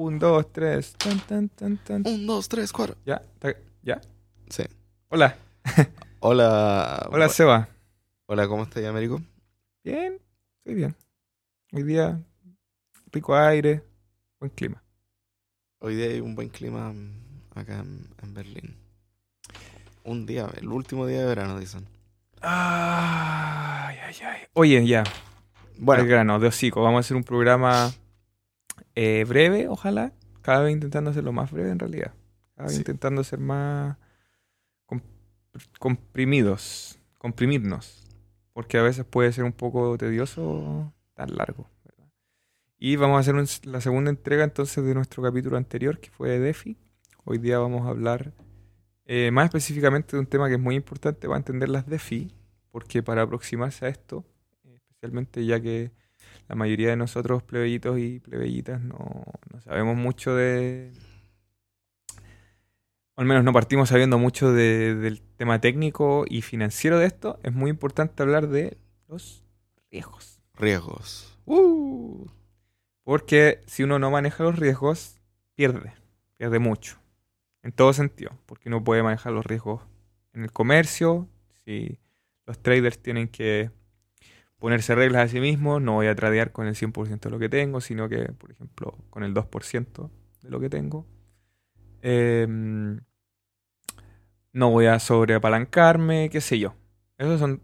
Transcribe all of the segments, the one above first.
Un, dos, tres. Tan, tan, tan, tan. Un, dos, tres, cuatro. ¿Ya? ¿Está- ¿Ya? Sí. Hola. Hola. Hola, Seba. Hola, ¿cómo estás, Américo? Bien. Estoy bien. Hoy día, rico aire, buen clima. Hoy día hay un buen clima mm, acá en, en Berlín. Un día, el último día de verano, dicen. Ay, ay, ay. Oye, ya. Bueno, al grano, de hocico. Vamos a hacer un programa eh, breve, ojalá. Cada vez intentando hacerlo más breve en realidad. Cada vez Sí. intentando ser más com- comprimidos, comprimirnos. Porque a veces puede ser un poco tedioso tan largo. ¿verdad? Y vamos a hacer un- la segunda entrega entonces de nuestro capítulo anterior, que fue de DeFi. Hoy día vamos a hablar eh, más específicamente de un tema que es muy importante para entender las DeFi, porque para aproximarse a esto, especialmente ya que la mayoría de nosotros plebeyitos y plebeyitas no, no sabemos mucho de... o al menos no partimos sabiendo mucho de- del tema técnico y financiero de esto, es muy importante hablar de los riesgos. riesgos. Uh. Porque si uno no maneja los riesgos, pierde, pierde mucho. En todo sentido, porque uno puede manejar los riesgos en el comercio, si los traders tienen que ponerse reglas a sí mismos, no voy a tradear con el 100% de lo que tengo, sino que, por ejemplo, con el 2% de lo que tengo. Em, no voy a sobreapalancarme, qué sé yo. Esos son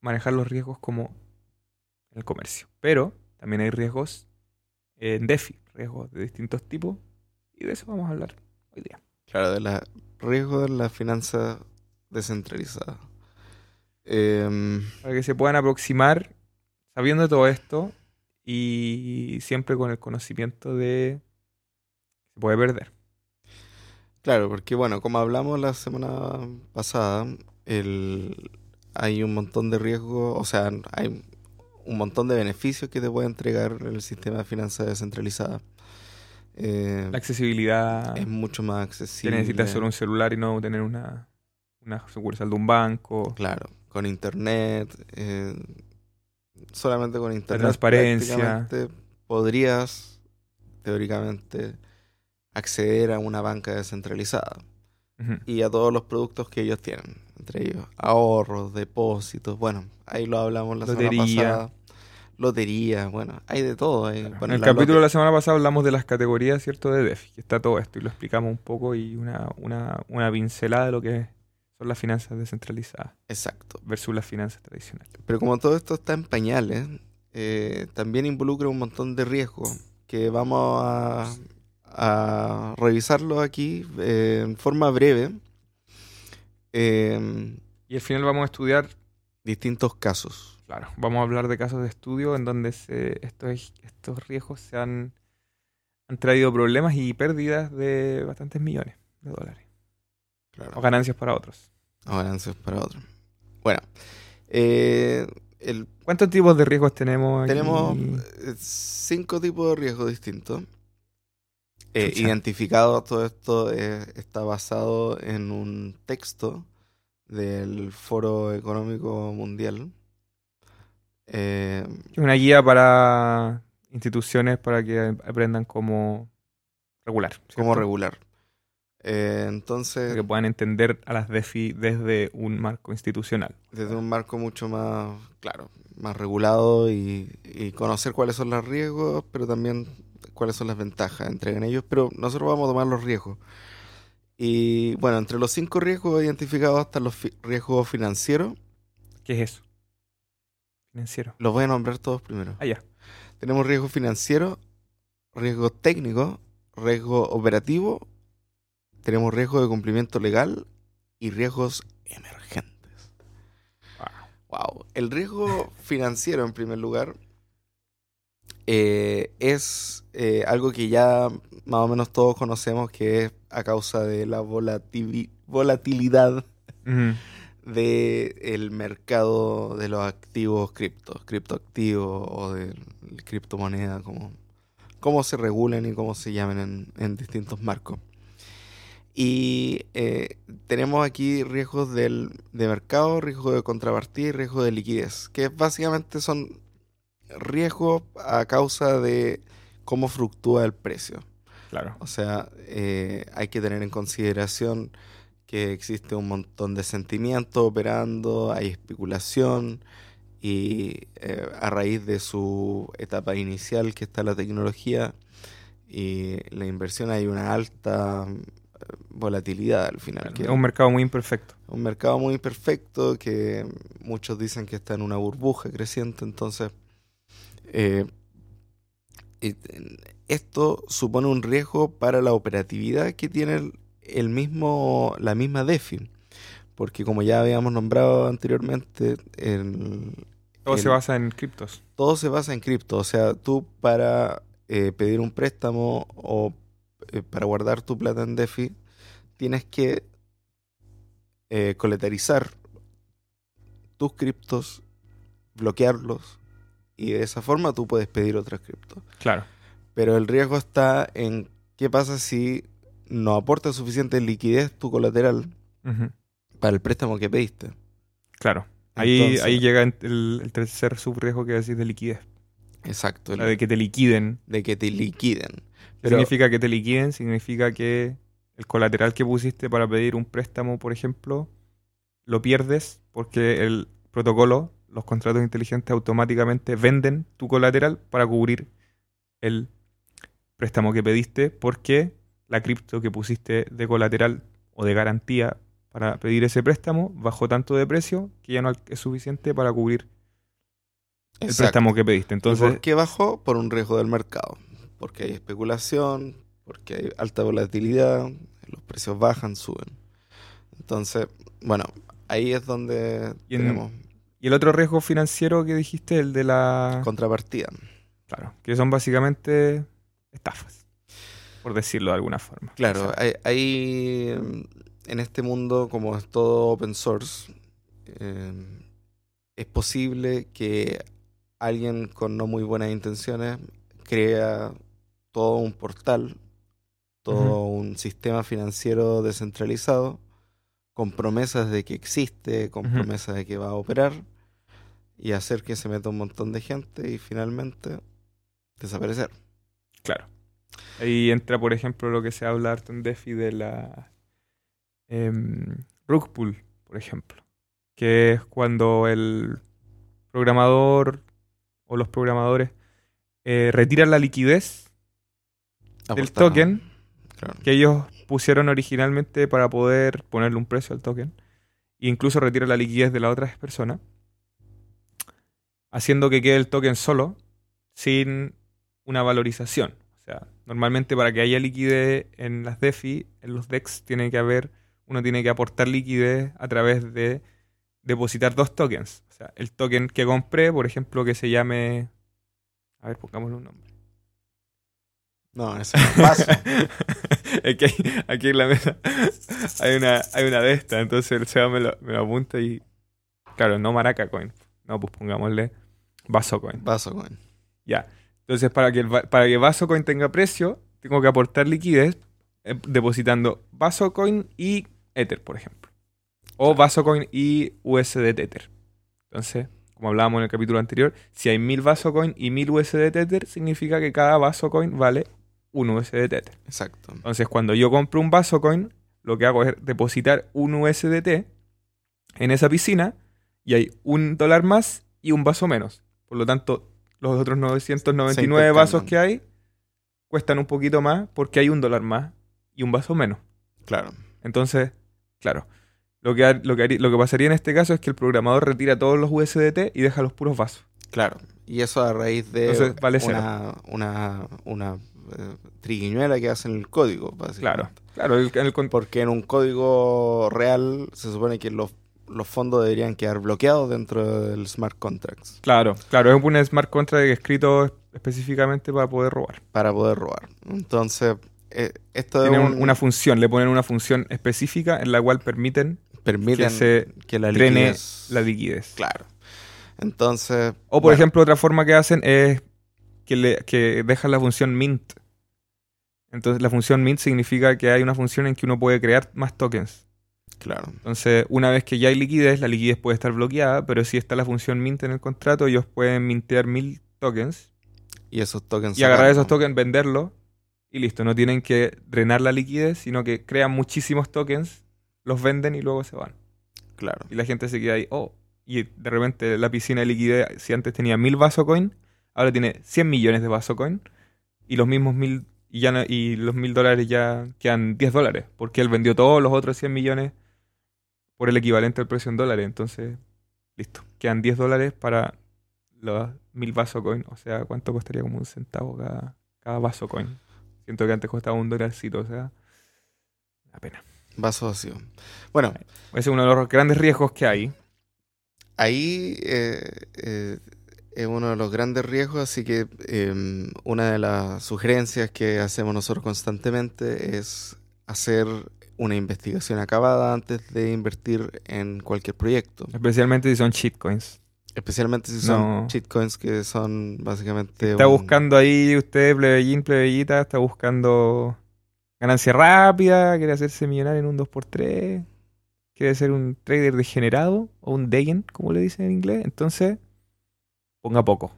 manejar los riesgos como en el comercio. Pero también hay riesgos en DeFi, riesgos de distintos tipos, y de eso vamos a hablar hoy día. Claro, de la riesgo de la finanza descentralizada. Em, Para que se puedan aproximar sabiendo todo esto y siempre con el conocimiento de que se puede perder. claro, porque bueno, como hablamos la semana pasada, el, hay un montón de riesgos, o sea, hay un montón de beneficios que te puede entregar el sistema de finanzas descentralizada. Eh, La accesibilidad, es mucho más accesible. necesitas solo un celular y no tener una, una sucursal de un banco. Claro, con internet, eh, solamente con internet. transparencia. prácticamente Podrías, teóricamente, acceder a una banca descentralizada y a todos los productos que ellos tienen, entre ellos ahorros, depósitos, bueno, ahí lo hablamos la semana pasada. Lotería, bueno, hay de todo. hay- Claro. bueno, en el la capítulo de la semana pasada hablamos de las categorías, ¿cierto? De DeFi, que está todo esto y lo explicamos un poco y una, una, una pincelada de lo que son las finanzas descentralizadas Exacto. versus las finanzas tradicionales. Pero como todo esto está en pañales, eh, también involucra un montón de riesgos que vamos a, a revisarlo aquí eh, en forma breve. eh, Y al final vamos a estudiar, distintos casos. claro, vamos a hablar de casos de estudio en donde se, estos, estos riesgos se han, han traído problemas y pérdidas de bastantes millones de dólares. O ganancias para otros. Ganancias para otro. Bueno, eh, el- ¿Cuántos tipos de riesgos tenemos aquí? tenemos eh, cinco tipos de riesgos distintos. Eh, identificado todo esto eh, está basado en un texto del Foro Económico Mundial. Eh, Una guía para instituciones para que aprendan cómo regular. cómo regular. Eh, entonces, que puedan entender a las DeFi desde un marco institucional. desde un marco mucho más, claro, más regulado y, y conocer cuáles son los riesgos, pero también cuáles son las ventajas entre en ellos. Pero nosotros vamos a tomar los riesgos. Y bueno, entre los cinco riesgos identificados están los riesgos financieros. ¿Qué es eso? Financiero. Los voy a nombrar todos primero. Ah, ya. Tenemos riesgo financiero, riesgo técnico, riesgo operativo, tenemos riesgo de cumplimiento legal y riesgos emergentes. Wow. El riesgo financiero, en primer lugar, eh, es eh, algo que ya más o menos todos conocemos que es a causa de la volatili- volatilidad Ujú. del mercado de los activos criptos, criptoactivos o de criptomoneda, como cómo se regulen y cómo se llamen en, en distintos marcos. Y eh, tenemos aquí riesgos del, de mercado, riesgo de contrapartida y riesgo de liquidez, que básicamente son riesgos a causa de cómo fluctúa el precio. Claro. O sea, eh, hay que tener en consideración que existe un montón de sentimientos operando, hay especulación y eh, a raíz de su etapa inicial que está la tecnología y la inversión hay una alta volatilidad al final. Que Es un mercado muy imperfecto. un mercado muy imperfecto que muchos dicen que está en una burbuja creciente, entonces eh, esto supone un riesgo para la operatividad que tiene el, mismo, la misma DeFi, porque como ya habíamos nombrado anteriormente, el- Todo el- se basa en criptos. todo se basa en cripto, o sea, tú para eh, pedir un préstamo o eh, para guardar tu plata en DeFi, tienes que eh, coletarizar tus criptos, bloquearlos, y de esa forma tú puedes pedir otras criptos. Claro. Pero el riesgo está en qué pasa si no aporta suficiente liquidez tu colateral para el préstamo que pediste. Claro. Ahí, Entonces- ahí llega el, el tercer subriesgo que decís de liquidez. Exacto, La de que te liquiden. de que te liquiden. ¿Qué Pero- significa que te liquiden? Significa que el colateral que pusiste para pedir un préstamo, por ejemplo, lo pierdes porque el protocolo, los contratos inteligentes automáticamente venden tu colateral para cubrir el préstamo que pediste porque la cripto que pusiste de colateral o de garantía para pedir ese préstamo bajó tanto de precio que ya no es suficiente para cubrir el Exacto. préstamo que pediste. ¿Y Entonces, ¿Por qué bajó? Por un riesgo del mercado. Porque hay especulación, porque hay alta volatilidad, los precios bajan, suben. Entonces, bueno, ahí es donde Y en- tenemos y el otro riesgo financiero que dijiste, el de la... contrapartida. Claro, que son básicamente estafas, por decirlo de alguna forma. Claro, O sea, hay, hay, mm, en este mundo, como es todo open source, eh, es posible que alguien con no muy buenas intenciones crea todo un portal, todo un sistema financiero descentralizado, con promesas de que existe, con promesas de que va a operar, y hacer que se meta un montón de gente y finalmente desaparecer. claro. Ahí entra, por ejemplo, lo que se habla harto en DeFi de la em, rug pull, por ejemplo, que es cuando el programador o los programadores eh, retiran la liquidez del token Claro. que ellos pusieron originalmente para poder ponerle un precio al token, e incluso retira la liquidez de la otra persona, haciendo que quede el token solo, sin una valorización. O sea, normalmente para que haya liquidez en las DeFi, en los DEX, tiene que haber, uno tiene que aportar liquidez a través de depositar dos tokens. O sea, el token que compré, por ejemplo, que se llame... A ver, pongámosle un nombre. No, ese es un paso. es que hay- aquí en la mesa hay una, hay una de estas, entonces el Seba me lo, me lo apunta y. Claro, no Maraca Coin. No, pues pongámosle Vaso Coin. Paso, güey. Ya. Entonces, para que, el, para que Vaso Coin tenga precio, tengo que aportar liquidez eh, depositando Vaso Coin y Ether, por ejemplo. O Vaso Coin y USD Tether. Entonces, como hablábamos en el capítulo anterior, si hay 1000 Vaso Coin y 1000 USD Tether, significa que cada Vaso Coin vale un USD Tether. Exacto. Entonces, cuando yo compro un vaso coin, lo que hago es depositar un USDT en esa piscina y hay un dólar más y un vaso menos. Por lo tanto, los otros 999 vasos que hay cuestan un poquito más porque hay un dólar más y un vaso menos. Claro. Entonces, claro, lo que, lo que, lo que pasaría en este caso es que el programador retira todos los USDT y deja los puros vasos. Claro. Y eso a raíz de Entonces, vale una, una, una eh, triguiñuela que hacen el código, básicamente. Claro, claro, el, el con- Porque en un código real se supone que los, los fondos deberían quedar bloqueados dentro del smart contracts claro, claro, es un smart contract escrito específicamente para poder robar. para poder robar. Entonces, eh, esto un- un- una función, le ponen una función específica en la cual permiten permiten que se que la liquidez... la liquidez. Claro. Entonces... O por bueno, ejemplo, otra forma que hacen es que, le, que dejan la función mint. Entonces la función mint significa que hay una función en que uno puede crear más tokens. Claro. Entonces, una vez que ya hay liquidez, la liquidez puede estar bloqueada, pero si está la función mint en el contrato, ellos pueden mintear mil tokens Y esos tokens... y agarrar esos tokens, venderlos y listo. No tienen que drenar la liquidez, sino que crean muchísimos tokens, los venden y luego se van. Claro. Y la gente se queda ahí, oh. Y de repente la piscina de liquidez, si antes tenía mil Vasocoin, ahora tiene 100 millones de Vasocoin. Y los mismos mil, y, ya no- y los mil dólares ya quedan 10 dólares. Porque él vendió todos los otros 100 millones por el equivalente al precio en dólares. Entonces, listo. Quedan 10 dólares para los mil Vasocoin. O sea, ¿cuánto costaría como un centavo cada, cada Vasocoin? Siento que antes costaba un dolarcito, o sea, una pena. Vaso vacío. Bueno, Ese es uno de los grandes riesgos que hay. ahí eh, eh, es uno de los grandes riesgos, así que eh, una de las sugerencias que hacemos nosotros constantemente es hacer una investigación acabada antes de invertir en cualquier proyecto. Especialmente si son shitcoins. Especialmente si son No. shitcoins que son básicamente... Está un- buscando ahí usted, plebeyín, plebeyita, está buscando ganancia rápida, quiere hacerse millonario en un 2x3, quiere ser un trader degenerado o un Dayen, como le dicen en inglés. Entonces, ponga poco. O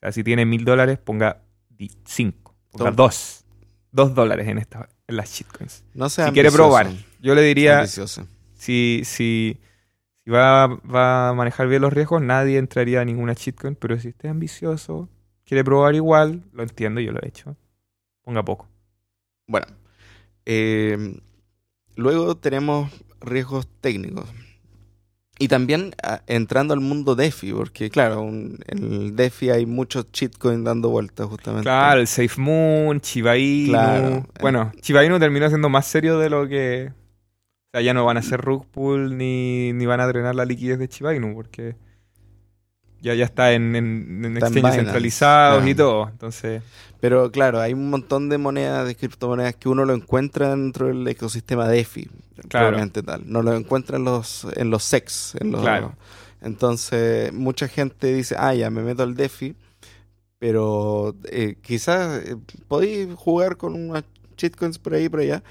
sea, si tiene mil dólares, ponga 5, ponga Toma. 2. 2 dólares en, esta, en las shitcoins. No sea Si quiere probar, yo le diría, ambicioso. si, si, si va, va a manejar bien los riesgos, nadie entraría a ninguna shitcoin, pero si usted es ambicioso, quiere probar igual, lo entiendo, yo lo he hecho. Ponga poco. Bueno, eh, luego tenemos riesgos técnicos. Y también ah, entrando al mundo DeFi, porque claro, un- en el DeFi hay muchos shitcoins dando vueltas justamente. Claro, el Safe Moon, Chiba Inu. Claro. Bueno, Chiba Inu terminó siendo más serio de lo que... O sea, ya no van a hacer rug pull ni, ni van a drenar la liquidez de Chiba Inu, porque ya, ya está en, en, en exchanges centralizados y todo. Entonces, Pero claro, hay un montón de monedas, de criptomonedas que uno lo encuentra dentro del ecosistema DeFi, Claro. tal. No lo encuentra en los, en los SEX. En los, Claro. Entonces, mucha gente dice, ah, ya me meto al DeFi, pero eh, quizás eh, podéis jugar con unas shitcoins por ahí por allá,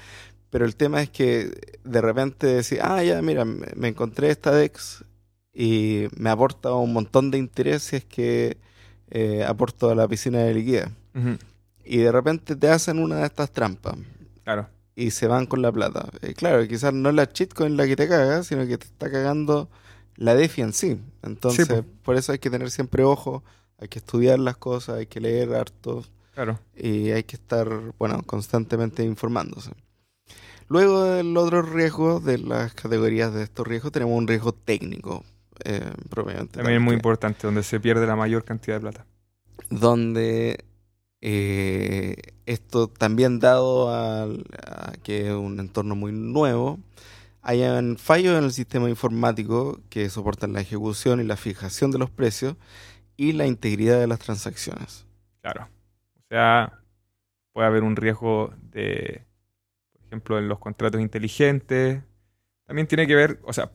pero el tema es que de repente decís, ah, ya, mira, me encontré esta DEX y me aporta un montón de intereses que eh, aporto a la piscina de liquidez. Y de repente te hacen una de estas trampas claro. y se van con la plata. Eh, claro, quizás no es la shitcoin la que te caga, sino que te está cagando la DeFi en sí. Entonces, Sí, por eso hay que tener siempre ojo, hay que estudiar las cosas, hay que leer harto Claro. y hay que estar, bueno, constantemente informándose. Luego del otro riesgo, de las categorías de estos riesgos, tenemos un riesgo técnico, eh, propiamente. También es muy importante, donde se pierde la mayor cantidad de plata. donde eh, esto también dado al- a, que es un entorno muy nuevo, hayan fallos en el sistema informático que soportan la ejecución y la fijación de los precios y la integridad de las transacciones. Claro. O sea, puede haber un riesgo de, por ejemplo, en los contratos inteligentes. También tiene que ver, o sea,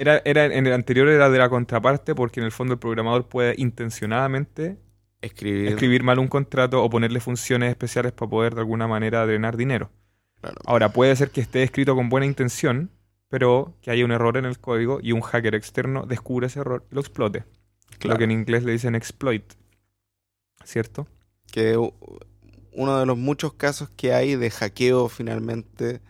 era, era en el anterior era de la contraparte porque en el fondo el programador puede intencionadamente Escribir, escribir mal un contrato o ponerle funciones especiales para poder de alguna manera drenar dinero. claro. Ahora, puede ser que esté escrito con buena intención, pero que haya un error en el código y un hacker externo descubre ese error y lo explote. claro. Lo que en inglés le dicen exploit. ¿Cierto? que uno de los muchos casos que hay de hackeo finalmente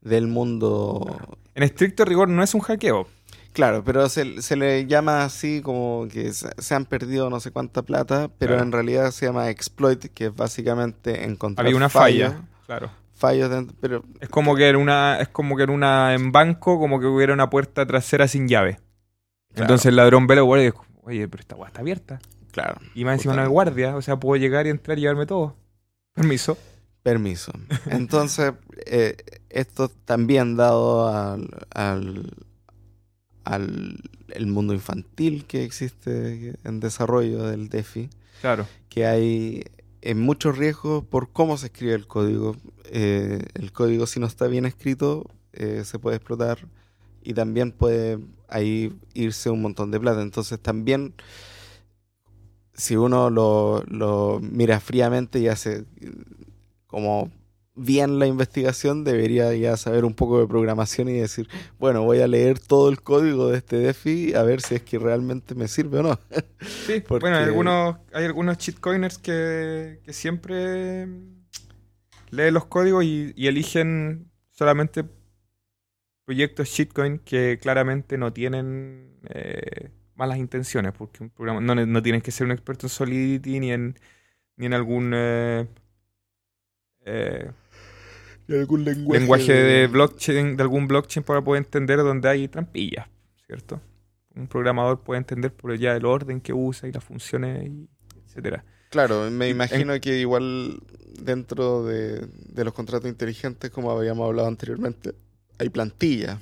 del mundo En estricto rigor no es un hackeo. Claro, pero se, se le llama así como que se, han perdido no sé cuánta plata, pero Claro. en realidad se llama exploit, que es básicamente encontrar Había una fallos, falla. Claro. fallos dentro- pero Es como que en una, es como que en una, en banco, como que hubiera una puerta trasera sin llave. Claro. Entonces el ladrón ve la guardia y dice, oye, pero esta guardia está abierta. claro, Y más encima no hay guardia, o sea, puedo llegar y entrar y llevarme todo. Permiso. permiso. Entonces, eh, esto también dado al, al, al el mundo infantil que existe en desarrollo del DeFi. Claro. que hay en muchos riesgos por cómo se escribe el código. Eh, el código si no está bien escrito eh, se puede explotar y también puede ahí irse un montón de plata. Entonces también si uno lo, lo mira fríamente y hace eh, como bien la investigación, debería ya saber un poco de programación y decir, bueno, voy a leer todo el código de este DeFi a ver si es que realmente me sirve o no. Sí, Porque- bueno, hay algunos, hay algunos shitcoiners que, que siempre leen los códigos y, y eligen solamente proyectos shitcoin que claramente no tienen eh, malas intenciones, porque un programa no, no tienes que ser un experto en Solidity ni en, ni en algún eh, eh, Y algún lenguaje, lenguaje de blockchain, de algún blockchain para poder entender dónde hay trampillas, ¿cierto? Un programador puede entender por ya el orden que usa y las funciones, y etcétera. Claro, me imagino que igual dentro de, de los contratos inteligentes, como habíamos hablado anteriormente, hay plantillas.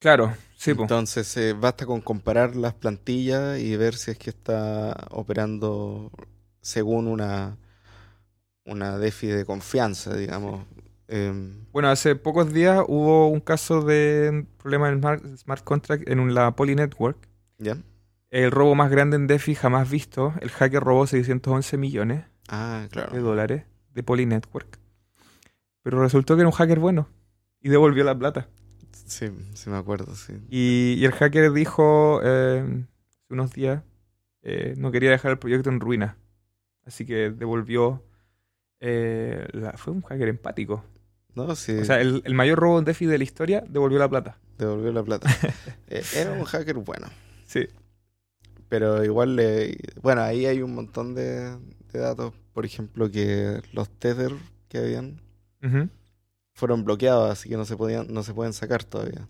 Claro, sí, po. Entonces, eh, basta con comparar las plantillas y ver si es que está operando según una, una DeFi de confianza, digamos. Em, Bueno, hace pocos días hubo un caso de problema en smart, smart contract en la Poly Network. ¿Ya? El robo más grande en DeFi jamás visto. El hacker robó 611 millones Ah, de dólares de Poly Network. Pero resultó que era un hacker bueno y devolvió la plata. Sí, sí me acuerdo, sí. Y, y el hacker dijo eh, hace unos días eh, no quería dejar el proyecto en ruina. Así que devolvió. eh, la- fue un hacker empático. No, sí, O sea, el, el mayor robo en DeFi de la historia devolvió la plata. devolvió la plata. Eh, Era un hacker bueno. Sí. Pero igual, le- bueno, ahí hay un montón de, de datos. Por ejemplo, que los tether que habían fueron bloqueados, así que no se podían, no se pueden sacar todavía.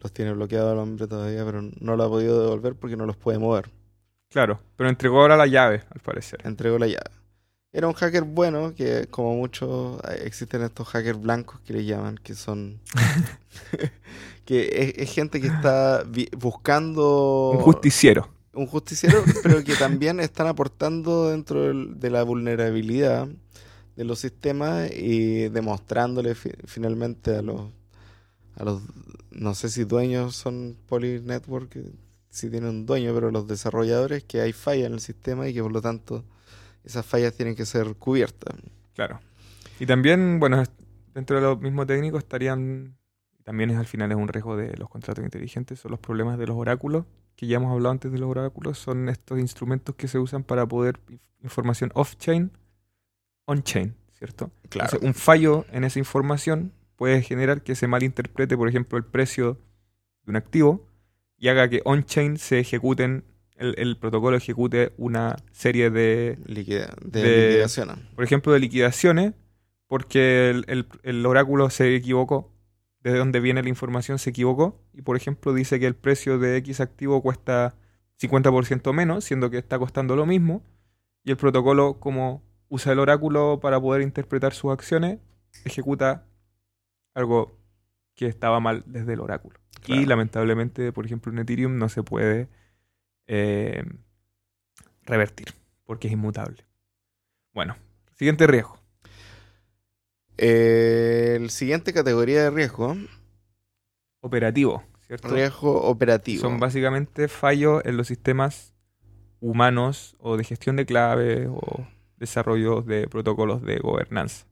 Los tiene bloqueado el hombre todavía, pero no lo ha podido devolver porque no los puede mover. Claro, pero entregó ahora la llave, al parecer. Entregó la llave. Era un hacker bueno, que como muchos eh, existen estos hackers blancos que le llaman, que son que es, es gente que está buscando Un justiciero. un justiciero, pero que también están aportando dentro del- de la vulnerabilidad de los sistemas y demostrándole fi- finalmente a los, a los, no sé si dueños son Poly Network, eh, si tienen un dueño, pero los desarrolladores que hay falla en el sistema y que por lo tanto esas fallas tienen que ser cubiertas. Claro. Y también, bueno, dentro de los mismos técnicos estarían, también es al final es un riesgo de los contratos inteligentes, son los problemas de los oráculos, que ya hemos hablado antes de los oráculos, son estos instrumentos que se usan para poder inf- información off-chain, on-chain, ¿cierto? Entonces, un fallo en esa información puede generar que se malinterprete, por ejemplo, el precio de un activo y haga que on-chain se ejecuten, el, el protocolo ejecute una serie de Liquida- de, de- liquidación. por ejemplo, de liquidaciones, porque el, el- el oráculo se equivocó, de dónde viene la información se equivocó, y por ejemplo dice que el precio de X activo cuesta 50% menos, siendo que está costando lo mismo, y el protocolo, como usa el oráculo para poder interpretar sus acciones, ejecuta algo que estaba mal desde el oráculo. Y lamentablemente, por ejemplo, en Ethereum no se puede eh, revertir, porque es inmutable. Bueno, siguiente riesgo. Eh, el siguiente categoría de riesgo, Operativo, ¿cierto? riesgo operativo. Son básicamente fallos en los sistemas humanos o de gestión de claves o desarrollo de protocolos de gobernanza.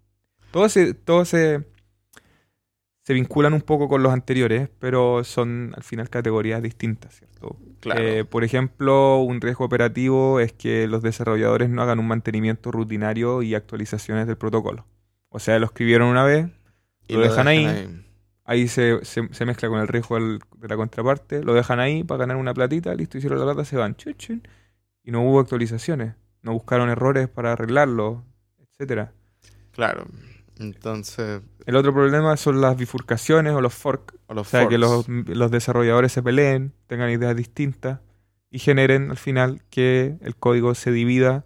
Todos se, todos se, se vinculan un poco con los anteriores, pero son al final categorías distintas, ¿cierto? Claro. Eh, por ejemplo, un riesgo operativo es que los desarrolladores no hagan un mantenimiento rutinario y actualizaciones del protocolo. O sea, lo escribieron una vez, Y lo dejan ahí. ahí se, se- se mezcla con el riesgo del- de la contraparte, lo dejan ahí para ganar una platita, listo, hicieron la plata, se van, chun, chun, y no hubo actualizaciones, no buscaron errores para arreglarlo, etcétera. Claro. Entonces, El otro problema son las bifurcaciones o los forks, o los o sea, que los, los desarrolladores se peleen, tengan ideas distintas y generen al final que el código se divida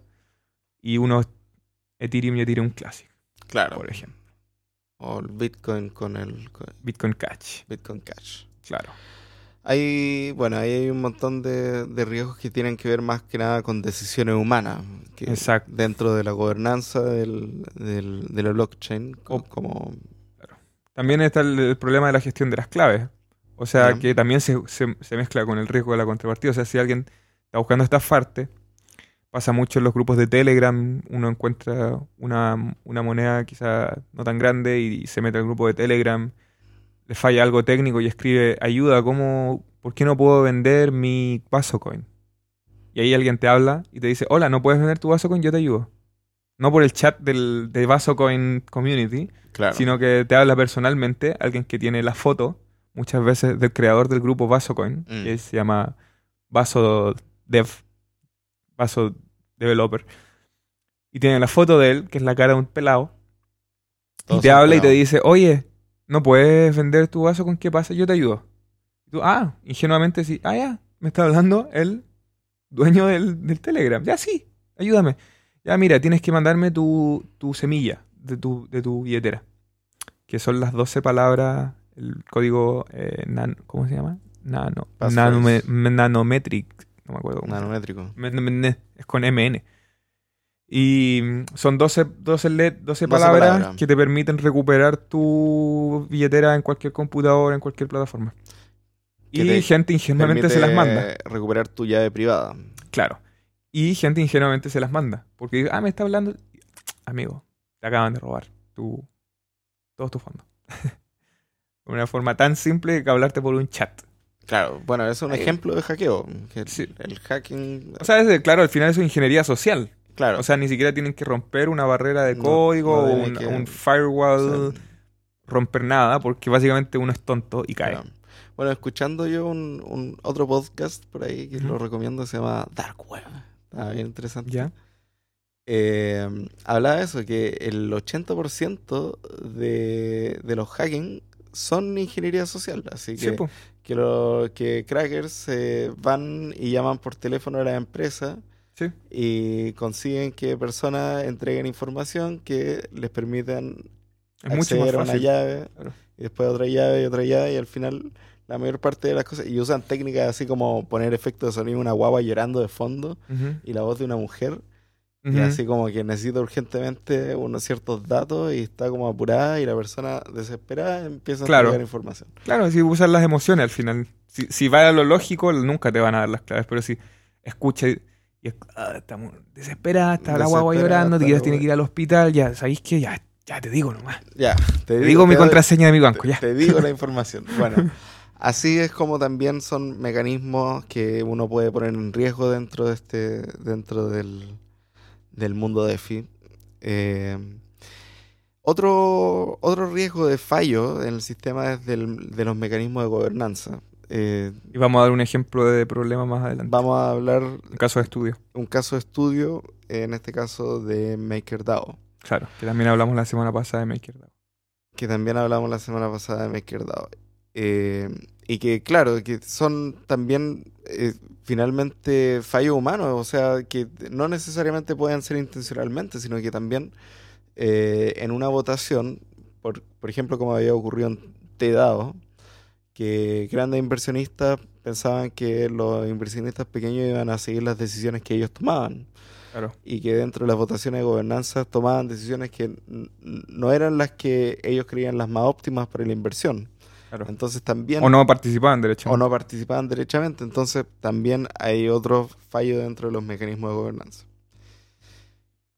y uno Ethereum y Ethereum Classic, Claro. por ejemplo. O el Bitcoin con el Bitcoin Cash, Bitcoin Cash. claro. Hay, bueno, hay un montón de, de riesgos que tienen que ver más que nada con decisiones humanas. Que Exacto. Dentro de la gobernanza del, del, de la blockchain, co- O- como... También está el, el problema de la gestión de las claves. O sea, que también se, se- se mezcla con el riesgo de la contrapartida. O sea, si alguien está buscando estafarte, Pasa mucho en los grupos de Telegram, uno encuentra una, una moneda quizá no tan grande y se mete al grupo de Telegram, le falla algo técnico y escribe, ayuda, ¿cómo, ¿por qué no puedo vender mi Vasocoin? Y ahí alguien te habla y te dice, hola, ¿no puedes vender tu Vasocoin? Yo te ayudo. No por el chat del, de Vasocoin Community, Claro. sino que te habla personalmente alguien que tiene la foto, muchas veces del creador del grupo Vasocoin, Mm. que se llama Vaso Dev, Vaso Developer. Y tiene la foto de él, que es la cara de un pelado, y te habla y te dice, oye, ¿no puedes vender tu vaso con qué pasa? Yo te ayudo. Tú, ah, ingenuamente sí, ah, ya, me está hablando el dueño del, del Telegram. Ya sí, ayúdame. Ya mira, tienes que mandarme tu, tu semilla de tu, de tu billetera. Que son las 12 palabras, el código, eh, nan- ¿cómo se llama? Nano, nanome- nanometric, no me acuerdo. Nanométrico. Es con MN. Y mm, son 12, 12, le- 12 12 palabras, palabras. que te permiten recuperar tu billetera en cualquier computador, en cualquier plataforma. Y te gente ingenuamente se las manda. recuperar tu llave privada. Claro. Y gente ingenuamente se las manda. Porque dice, ah, me está hablando. Amigo, te acaban de robar tu, todos tus fondos. De una forma tan simple que hablarte por un chat. Claro, bueno, es un Ahí. ejemplo de hackeo. el, Sí. el hacking. O sea, es- claro, al final es ingeniería social. Claro. O sea, ni siquiera tienen que romper una barrera de No, código no o un, que- un firewall, o sea, romper nada, porque básicamente uno es tonto y cae. claro. Bueno, escuchando yo un, un otro podcast por ahí que lo recomiendo, se llama Dark Web. Está bien interesante. ¿Ya? Eh, hablaba de eso, que el 80% de, de los hacking son ingeniería social. Así Sí, que, po. que, lo- que crackers eh, van y llaman por teléfono a la empresa Sí. y consiguen que personas entreguen información que les permitan Es mucho más acceder a una llave Claro. y después otra llave y otra llave y al final la mayor parte de las cosas y usan técnicas así como poner efectos de sonido una guagua llorando de fondo y la voz de una mujer y ujú. así como que necesita urgentemente unos ciertos datos y está como apurada y la persona desesperada empieza a entregar información. Claro, si usan las emociones al final. Si, si va a lo lógico, nunca te van a dar las claves, pero si escucha y, y es- ah, estamos desesperada, está la guagua llorando, te está tiene que ir al hospital, ya, ¿sabéis qué? Ya, ya te digo nomás. Ya, te Te digo mi te doy- contraseña de mi banco, te, ya. te digo la información. Bueno, así es como también son mecanismos que uno puede poner en riesgo dentro de este, dentro del, del mundo DeFi. Eh, otro, otro riesgo de fallo en el sistema es del- de los mecanismos de gobernanza. Eh, Y vamos a dar un ejemplo de problema más adelante. vamos a hablar Un caso de estudio. un caso de estudio, en este caso de MakerDAO, Claro, que también hablamos la semana pasada de MakerDAO. que también hablamos la semana pasada de MakerDAO. Eh, y que, claro, que son también eh, finalmente fallos humanos, o sea, que no necesariamente pueden ser intencionalmente, sino que también eh, en una votación, por, por ejemplo, como había ocurrido en TDAO, que grandes inversionistas pensaban que los inversionistas pequeños iban a seguir las decisiones que ellos tomaban Claro. y que dentro de las votaciones de gobernanza tomaban decisiones que no eran las que ellos creían las más óptimas para la inversión. claro. Entonces también O no participaban derechamente. o no participaban derechamente, entonces también hay otro fallo dentro de los mecanismos de gobernanza.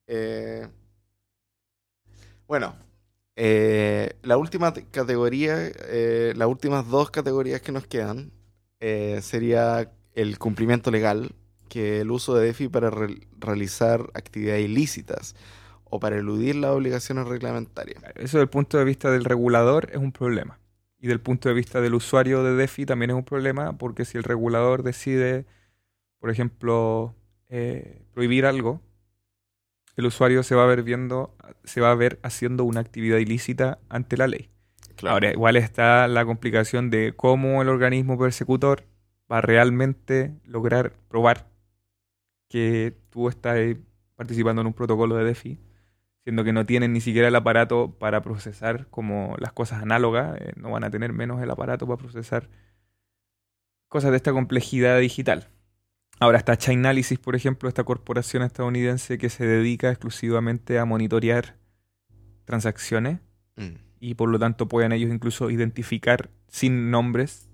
Eh, bueno, eh, la última te- categoría, eh, las últimas dos categorías que nos quedan eh, sería el cumplimiento legal, que el uso de DeFi para re- realizar actividades ilícitas o para eludir las obligaciones reglamentarias. Eso desde el punto de vista del regulador es un problema. Y del punto de vista del usuario de DeFi también es un problema porque si el regulador decide, por ejemplo, eh, prohibir algo, el usuario se va a ver viendo, se va a ver haciendo una actividad ilícita ante la ley. Ahora, igual está la complicación de cómo el organismo persecutor va a realmente lograr probar que tú estás participando en un protocolo de DeFi, siendo que no tienen ni siquiera el aparato para procesar como las cosas análogas, eh, no van a tener menos el aparato para procesar cosas de esta complejidad digital. Ahora está Chainalysis, por ejemplo, esta corporación estadounidense que se dedica exclusivamente a monitorear transacciones Mm. y por lo tanto puedan ellos incluso identificar sin nombres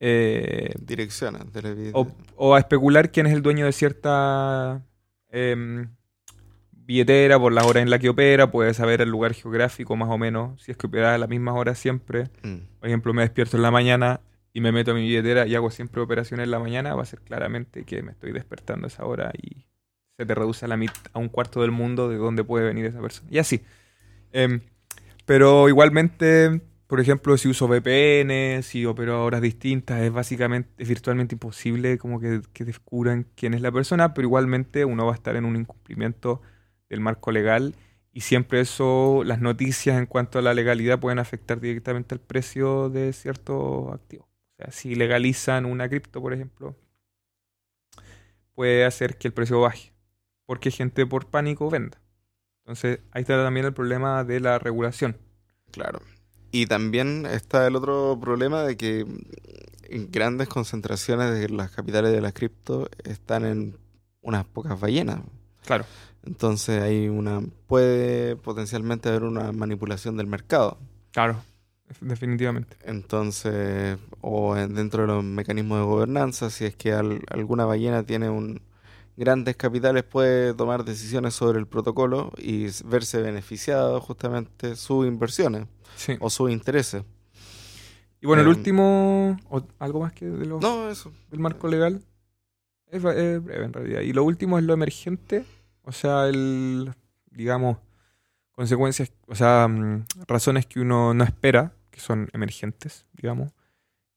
eh, Direcciones de la o, o a especular quién es el dueño de cierta em, billetera por las horas en la que opera, puede saber el lugar geográfico más o menos, si es que opera a las mismas horas siempre. Mm. Por ejemplo, me despierto en la mañana y me meto a mi billetera y hago siempre operaciones en la mañana, va a ser claramente que me estoy despertando a esa hora y se te reduce a, la a un cuarto del mundo de dónde puede venir esa persona. Y así. Em, pero igualmente, por ejemplo, si uso VPN, si opero a horas distintas, es básicamente, es virtualmente imposible como que, que descubran quién es la persona, pero igualmente uno va a estar en un incumplimiento del marco legal y siempre eso, las noticias en cuanto a la legalidad pueden afectar directamente al precio de ciertos activos. O sea, si legalizan una cripto, por ejemplo, puede hacer que el precio baje, porque gente por pánico venda. Entonces, ahí está también el problema de la regulación. Claro. Y también está el otro problema de que grandes concentraciones de las capitales de las cripto están en unas pocas ballenas. Claro. Entonces hay una puede potencialmente haber una manipulación del mercado. Claro, definitivamente. Entonces, o en- dentro de los mecanismos de gobernanza, si es que al- alguna ballena tiene un grandes capitales puede tomar decisiones sobre el protocolo y verse beneficiado justamente sus inversiones Sí. o sus intereses. Y bueno, el em, último, o- algo más que de los, No, eso. del marco legal, es, es breve en realidad. Y lo último es lo emergente, o sea, el, digamos, consecuencias, o sea, mm, razones que uno no espera, que son emergentes, digamos,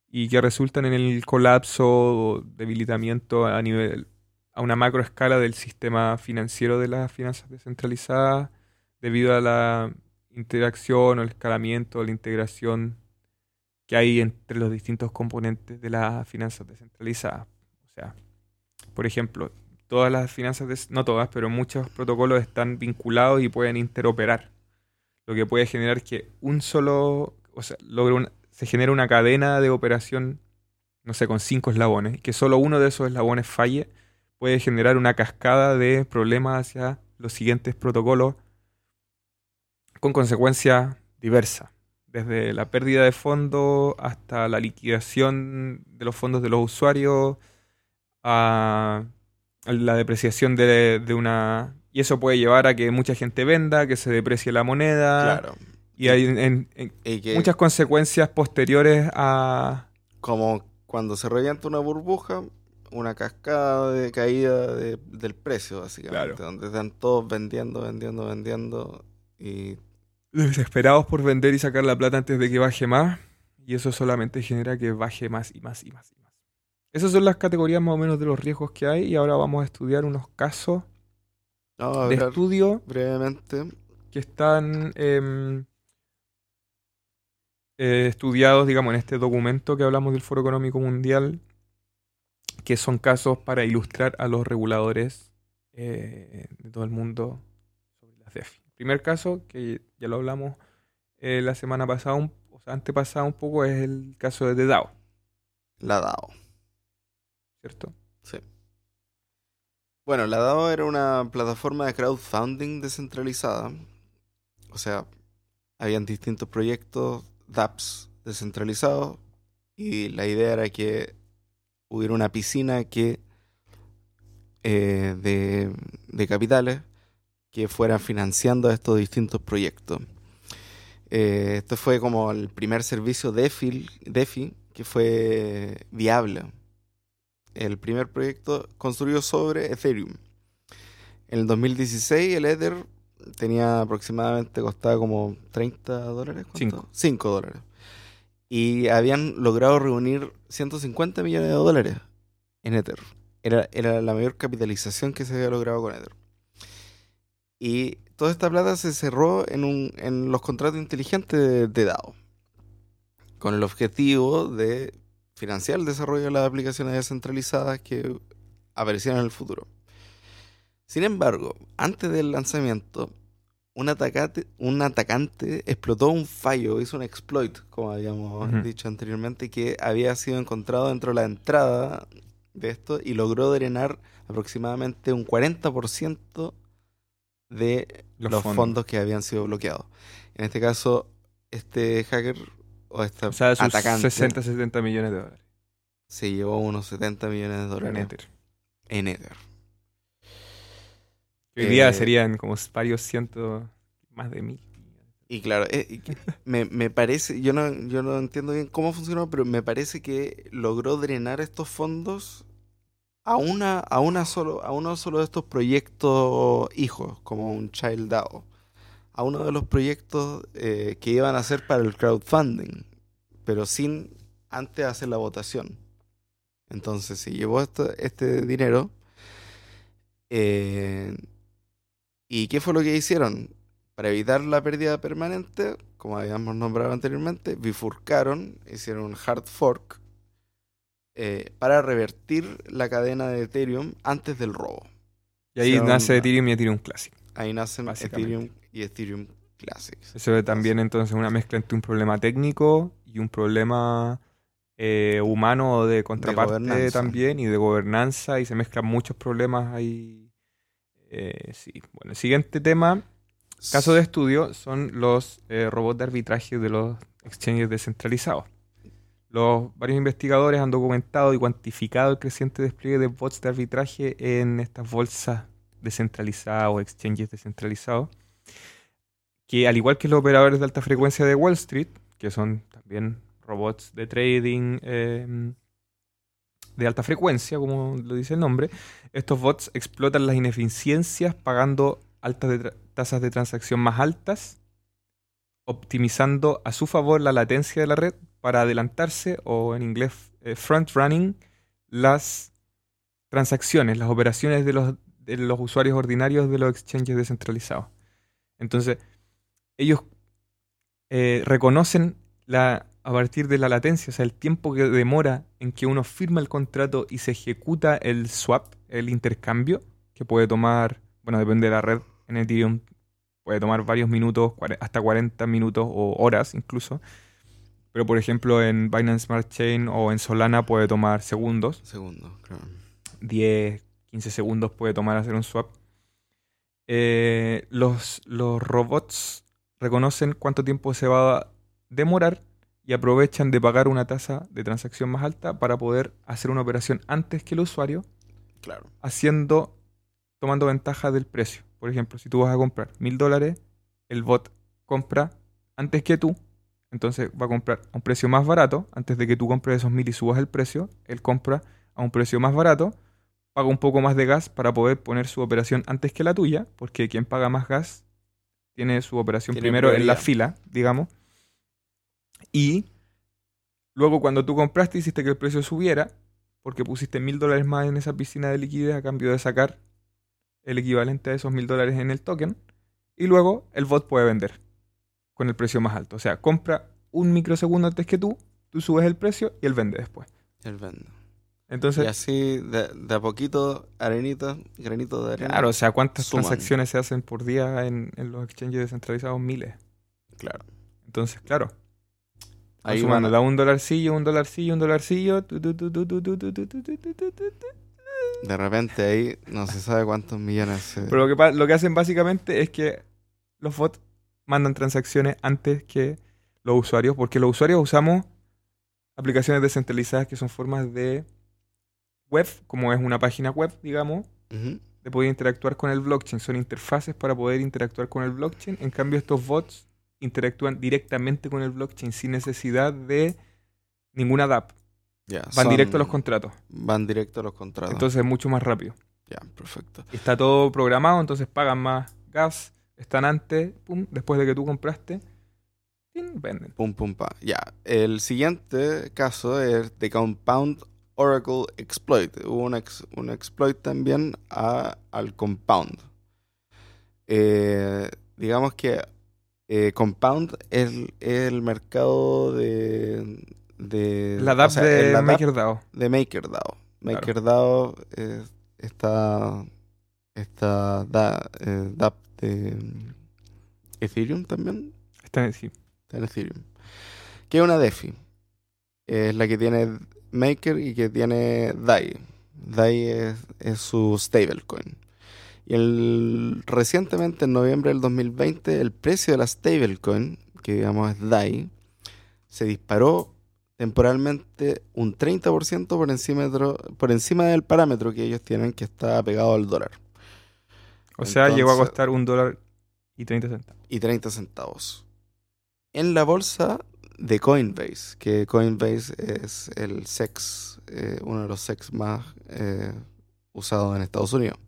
y que resultan en el colapso o debilitamiento a nivel, a una macro escala del sistema financiero de las finanzas descentralizadas, debido a la interacción o el escalamiento, la integración que hay entre los distintos componentes de las finanzas descentralizadas. O sea, por ejemplo, todas las finanzas, no todas, pero muchos protocolos están vinculados y pueden interoperar, lo que puede generar que un solo, o sea, logre una- se genere una cadena de operación, no sé, con cinco eslabones, que solo uno de esos eslabones falle, puede generar una cascada de problemas hacia los siguientes protocolos con consecuencias diversas desde la pérdida de fondos hasta la liquidación de los fondos de los usuarios, a a la depreciación de, de una... Y eso puede llevar a que mucha gente venda, que se deprecie la moneda, Claro. Y hay en- Y muchas consecuencias posteriores a... como cuando se revienta una burbuja, una cascada de caída de- del precio, básicamente. Claro. Donde están todos vendiendo, vendiendo, vendiendo. Y desesperados por vender y sacar la plata antes de que baje más, y eso solamente genera que baje más y más y más y más. Esas son las categorías más o menos de los riesgos que hay, y ahora vamos a estudiar unos casos a de estudio brevemente. que están em, eh, estudiados, digamos, en este documento que hablamos del Foro Económico Mundial, que son casos para ilustrar a los reguladores eh, de todo el mundo sobre las DeFi. El primer caso, que ya lo hablamos eh, la semana pasada, un- o sea, antepasada un poco, es el caso de The DAO, La DAO. ¿cierto? Bueno, la DAO era una plataforma de crowdfunding descentralizada. O sea, habían distintos proyectos, dApps descentralizados. Y la idea era que hubiera una piscina que eh, de, capitales que fueran financiando estos distintos proyectos. Eh, este fue como el primer servicio DeFi, DeFi que fue viable el primer proyecto construido sobre Ethereum. En el 2016 el Ether tenía aproximadamente, costaba como 30 dólares. ¿cuánto? Cinco. 5 dólares. Y habían logrado reunir 150 millones de dólares en Ether. Era, era la mayor capitalización que se había logrado con Ether. Y toda esta plata se cerró en, un, en los contratos inteligentes de, de DAO. Con el objetivo de financiar el desarrollo de las aplicaciones descentralizadas que aparecieran en el futuro. Sin embargo, antes del lanzamiento, un atacante, un atacante explotó un fallo, hizo un exploit, como habíamos dicho anteriormente, que había sido encontrado dentro de la entrada de esto y logró drenar aproximadamente un 40% de Los los, fondos. fondos. que habían sido bloqueados. En este caso, este hacker o este O sea, sus atacante 60, 70 millones de dólares se llevó unos 70 millones de en dólares Ether. en Ether. Hoy día Eh, serían como varios cientos, más de mil. Y claro, eh, me, me parece, yo no, yo no entiendo bien cómo funcionó, pero me parece que logró drenar estos fondos a una, a una solo, a uno solo de estos proyectos hijos, como un Child DAO. A uno de los proyectos eh, que iban a hacer para el crowdfunding, pero sin antes hacer la votación. Entonces se llevó esto- este dinero. eh, ¿Y qué fue lo que hicieron? Para evitar la pérdida permanente, como habíamos nombrado anteriormente, bifurcaron, hicieron un hard fork eh, para revertir la cadena de Ethereum antes del robo. Y ahí nace Ethereum y Ethereum Classic. Ahí nacen. Ethereum y Ethereum Classics. Eso es también entonces una mezcla entre un problema técnico y un problema eh, humano de contraparte también y de gobernanza y se mezclan muchos problemas ahí. Eh, sí. Bueno, el siguiente tema, caso de estudio, son los eh, robots de arbitraje de los exchanges descentralizados. Los varios investigadores han documentado y cuantificado el creciente despliegue de bots de arbitraje en estas bolsas descentralizadas o exchanges descentralizados que al igual que los operadores de alta frecuencia de Wall Street, que son también robots de trading eh, de alta frecuencia, como lo dice el nombre, estos bots explotan las ineficiencias pagando altas tasas de transacción más altas, optimizando a su favor la latencia de la red para adelantarse o en inglés eh, front running las transacciones, las operaciones de los, de los usuarios ordinarios de los exchanges descentralizados. Entonces, ellos eh, reconocen la, a partir de la latencia, o sea, el tiempo que demora en que uno firma el contrato y se ejecuta el swap, el intercambio, que puede tomar, bueno, depende de la red, en Ethereum puede tomar varios minutos, hasta 40 minutos o horas incluso. Pero por ejemplo en Binance Smart Chain o en Solana puede tomar segundos. Segundo, claro. 10, 15 segundos puede tomar hacer un swap. Eh, los, los robots reconocen cuánto tiempo se va a demorar y aprovechan de pagar una tasa de transacción más alta para poder hacer una operación antes que el usuario, Claro. haciendo, tomando ventaja del precio. Por ejemplo, si tú vas a comprar mil dólares, el bot compra antes que tú, entonces va a comprar a un precio más barato, antes de que tú compres esos mil y subas el precio, él compra a un precio más barato, paga un poco más de gas para poder poner su operación antes que la tuya, porque quien paga más gas tiene su operación Tiene primero en la fila, digamos. Y luego cuando tú compraste hiciste que el precio subiera, porque pusiste mil dólares más en esa piscina de liquidez a cambio de sacar el equivalente a esos mil dólares en el token. Y luego el bot puede vender con el precio más alto. O sea, compra un microsegundo antes que tú, tú subes el precio y él vende después. El vendo. Entonces, Y así, de, de a poquito, arenita, granito de arena. claro, o sea, ¿cuántas Suman. transacciones se hacen por día en, en los exchanges descentralizados? Miles. Claro. Entonces, claro, Ahí sumándola un dolarcillo, un dolarcillo, un dolarcillo. De repente ahí no se sabe cuántos millones. Pero lo que, lo que hacen básicamente es que los bots mandan transacciones antes que los usuarios, porque los usuarios usamos aplicaciones descentralizadas que son formas de web, como es una página web, digamos, de poder interactuar con el blockchain. Son interfaces para poder interactuar con el blockchain. En cambio, estos bots interactúan directamente con el blockchain sin necesidad de ninguna DApp. Ya, Van son- directo a los contratos. Van directo a los contratos. Entonces es mucho más rápido. ya, perfecto. Está todo programado, entonces pagan más gas, están antes, pum, después de que tú compraste, venden. Pum, pum, pa. Ya. El siguiente caso es The Compound Oracle Exploit. Hubo un, ex- un exploit también a- al Compound. Eh, digamos que eh, Compound es el, mercado de... de La o sea, de la MakerDAO. de MakerDAO. MakerDAO eh, está, está da, eh, DApp de Ethereum también. Está en sí. Está en Ethereum. Que es una DeFi. Es la que tiene Maker y que tiene DAI. DAI es, es su stablecoin. Y el, recientemente, en noviembre del 2020, el precio de la stablecoin, que digamos es DAI, se disparó temporalmente un 30% por encima, por encima del parámetro que ellos tienen que está pegado al dólar. O sea, llegó a costar un dólar y 30 centavos. y 30 centavos. En la bolsa de Coinbase, que Coinbase es el sex, eh, uno de los sex más eh, usados en Estados Unidos.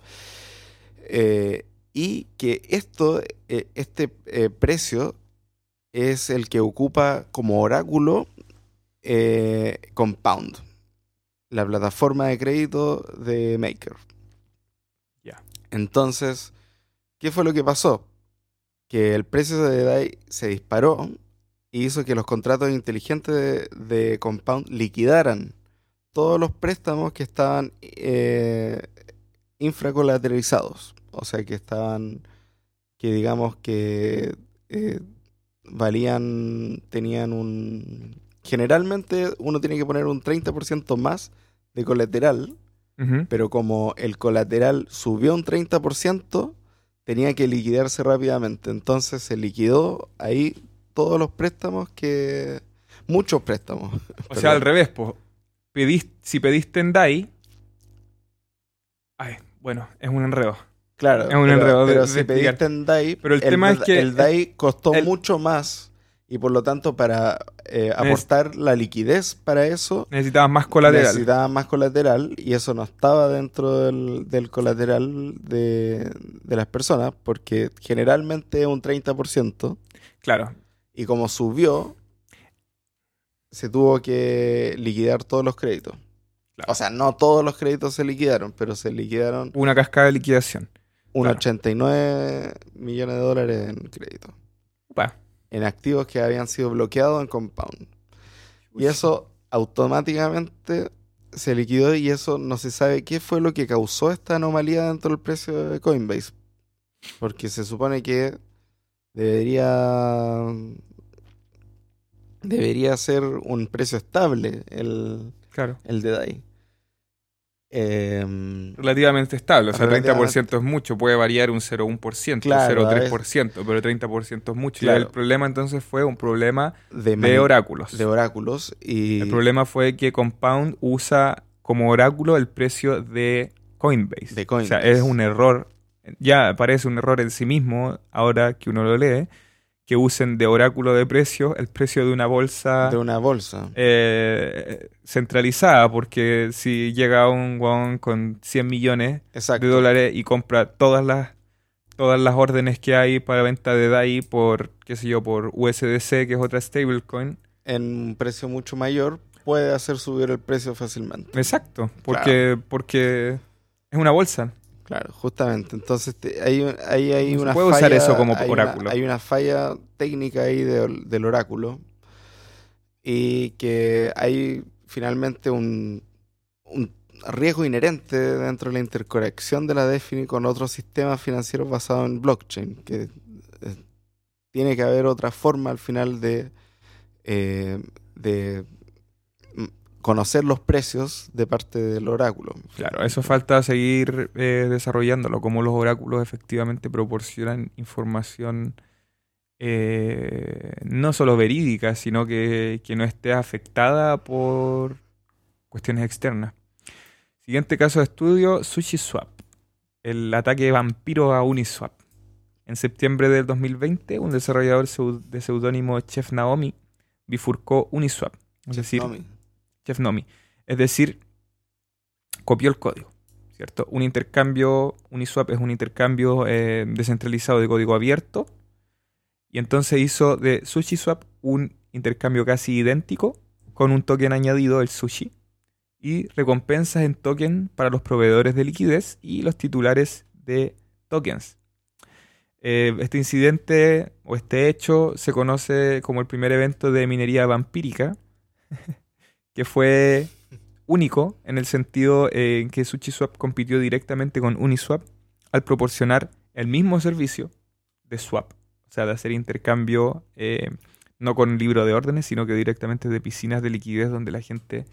Eh, y que esto, eh, este eh, precio es el que ocupa como oráculo Compound, la plataforma de crédito de Maker. Ya. Entonces, ¿qué fue lo que pasó? Que el precio de DAI se disparó y hizo que los contratos inteligentes de, de Compound liquidaran todos los préstamos que estaban eh, infracolateralizados. O sea, que estaban, que digamos que eh, valían, tenían un... Generalmente uno tiene que poner un 30% más de colateral, pero como el colateral subió un 30%, tenía que liquidarse rápidamente. Entonces se liquidó ahí todos los préstamos que... Muchos préstamos. O sea, al revés, pues. Pedís, si pediste en DAI. Ay, bueno, es un enredo. Claro, Es un pero, enredo de- pero de si pediste en DAI, Pero el tema es que el DAI costó el- mucho más y por lo tanto para eh, aportar la liquidez para eso Necesitabas más colateral. necesitaba más colateral y eso no estaba dentro del, del colateral de, de las personas porque generalmente es un 30% Claro. y como subió se tuvo que liquidar todos los créditos. Claro. O sea, no todos los créditos se liquidaron, pero se liquidaron Una cascada de liquidación. un Claro. 89 millones de dólares en crédito. Upa. En activos que habían sido bloqueados en Compound. Y eso automáticamente se liquidó y eso no se sabe qué fue lo que causó esta anomalía dentro del precio de Coinbase. Porque se supone que debería debería ser un precio estable el, Claro. el de DAI. Em, Relativamente estable. O sea, Relativamente. 30% es mucho. Puede variar un 0,1%, Claro, a 0,3%, pero 30% es mucho. Y el problema entonces fue un problema de, oráculos. de oráculos y El problema fue que Compound usa como oráculo el precio de Coinbase. De O Coinbase. sea, es un error. Ya parece un error en sí mismo, ahora que uno lo lee, que usen de oráculo de precio el precio de una bolsa de una bolsa. eh, centralizada, porque si llega un guan con 100 millones Exacto. de dólares y compra todas las todas las órdenes que hay para venta de DAI por, qué sé yo, por USDC, que es otra stablecoin, En un precio mucho mayor puede hacer subir el precio fácilmente. Exacto, porque, porque es una bolsa. Claro, justamente. Entonces te- hay, hay una puede usar falla, eso como hay oráculo. Una, hay una falla técnica ahí de- del oráculo y que hay finalmente un, un riesgo inherente dentro de la interconexión de la DeFi con otros sistemas financieros basados en blockchain, que eh, tiene que haber otra forma al final de, eh, de conocer los precios de parte del oráculo. Claro, eso falta seguir eh, desarrollándolo, como los oráculos efectivamente proporcionan información eh, no solo verídica, sino que, que no esté afectada por cuestiones externas. Siguiente caso de estudio, SushiSwap, el ataque vampiro a Uniswap. En septiembre del 2020, un desarrollador de seudónimo Chef Naomi bifurcó Uniswap, es decir. Chef Nomi. Es decir, copió el código, ¿cierto? Un intercambio, Uniswap es un intercambio eh, descentralizado de código abierto. Y entonces hizo de SushiSwap un intercambio casi idéntico con un token añadido, el Sushi, y recompensas en token para los proveedores de liquidez y los titulares de tokens. Eh, este incidente o este hecho se conoce como el primer evento de minería vampírica que fue único en el sentido eh, en que SushiSwap compitió directamente con Uniswap al proporcionar el mismo servicio de swap, o sea, de hacer intercambio eh, no con libro de órdenes, sino que directamente de piscinas de liquidez donde la gente